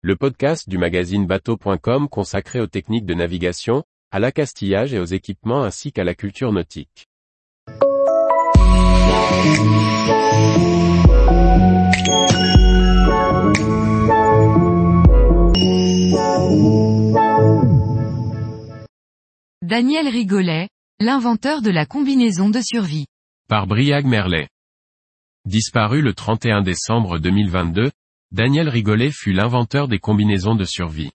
le podcast du magazine bateau.com consacré aux techniques de navigation, à l'accastillage et aux équipements ainsi qu'à la culture nautique. Daniel Rigolet, l'inventeur de la combinaison de survie. Par Briag Merlet. Disparu le 31 décembre 2022, Daniel Rigolet fut l'inventeur des combinaisons de survie.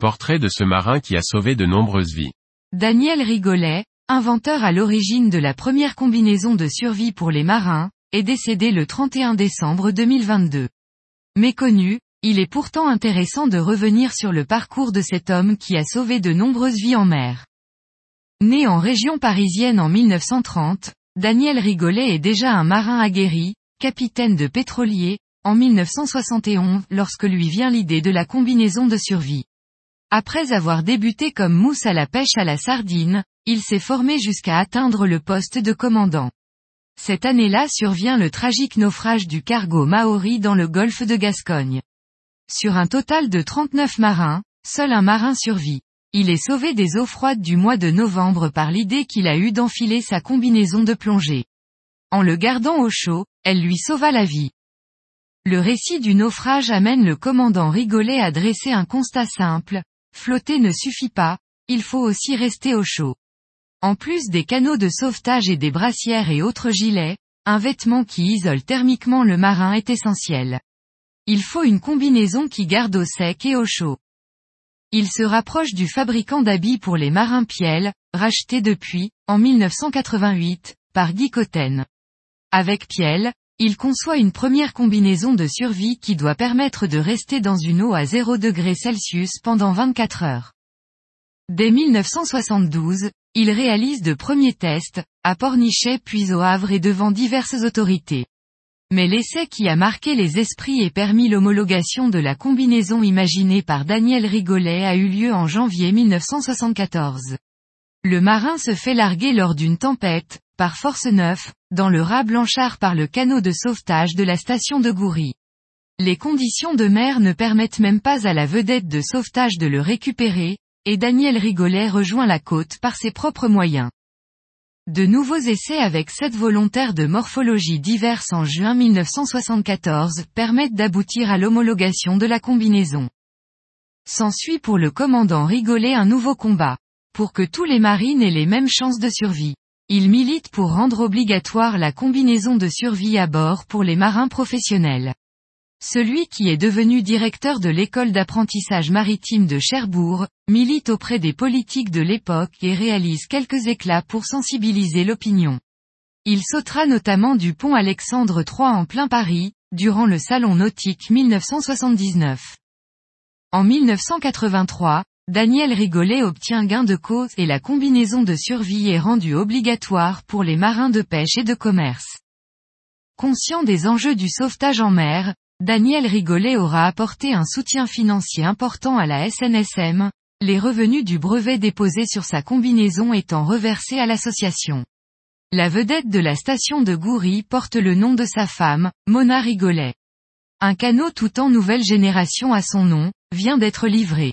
Portrait de ce marin qui a sauvé de nombreuses vies. Daniel Rigolet, inventeur à l'origine de la première combinaison de survie pour les marins, est décédé le 31 décembre 2022. Méconnu, il est pourtant intéressant de revenir sur le parcours de cet homme qui a sauvé de nombreuses vies en mer. Né en région parisienne en 1930, Daniel Rigolet est déjà un marin aguerri, capitaine de pétrolier, en 1971 lorsque lui vient l'idée de la combinaison de survie. Après avoir débuté comme mousse à la pêche à la sardine, il s'est formé jusqu'à atteindre le poste de commandant. Cette année-là survient le tragique naufrage du cargo Maori dans le golfe de Gascogne. Sur un total de 39 marins, seul un marin survit. Il est sauvé des eaux froides du mois de novembre par l'idée qu'il a eue d'enfiler sa combinaison de plongée. En le gardant au chaud, elle lui sauva la vie. Le récit du naufrage amène le commandant Rigolet à dresser un constat simple, flotter ne suffit pas, il faut aussi rester au chaud. En plus des canaux de sauvetage et des brassières et autres gilets, un vêtement qui isole thermiquement le marin est essentiel. Il faut une combinaison qui garde au sec et au chaud. Il se rapproche du fabricant d'habits pour les marins Piel, racheté depuis, en 1988, par Guy Cotten. Avec Piel, il conçoit une première combinaison de survie qui doit permettre de rester dans une eau à 0 degrés Celsius pendant 24 heures. Dès 1972, il réalise de premiers tests, à Pornichet puis au Havre et devant diverses autorités. Mais l'essai qui a marqué les esprits et permis l'homologation de la combinaison imaginée par Daniel Rigolet a eu lieu en janvier 1974. Le marin se fait larguer lors d'une tempête, par force 9, dans le rat Blanchard par le canot de sauvetage de la station de Goury. Les conditions de mer ne permettent même pas à la vedette de sauvetage de le récupérer, et Daniel Rigolet rejoint la côte par ses propres moyens. De nouveaux essais avec sept volontaires de morphologie diverses en juin 1974 permettent d'aboutir à l'homologation de la combinaison. S'ensuit pour le commandant Rigolet un nouveau combat. Pour que tous les marines aient les mêmes chances de survie. Il milite pour rendre obligatoire la combinaison de survie à bord pour les marins professionnels. Celui qui est devenu directeur de l'école d'apprentissage maritime de Cherbourg, milite auprès des politiques de l'époque et réalise quelques éclats pour sensibiliser l'opinion. Il sautera notamment du pont Alexandre III en plein Paris, durant le Salon nautique 1979. En 1983, Daniel Rigolet obtient gain de cause et la combinaison de survie est rendue obligatoire pour les marins de pêche et de commerce. Conscient des enjeux du sauvetage en mer, Daniel Rigolet aura apporté un soutien financier important à la SNSM, les revenus du brevet déposé sur sa combinaison étant reversés à l'association. La vedette de la station de Goury porte le nom de sa femme, Mona Rigolet. Un canot tout en nouvelle génération à son nom, vient d'être livré.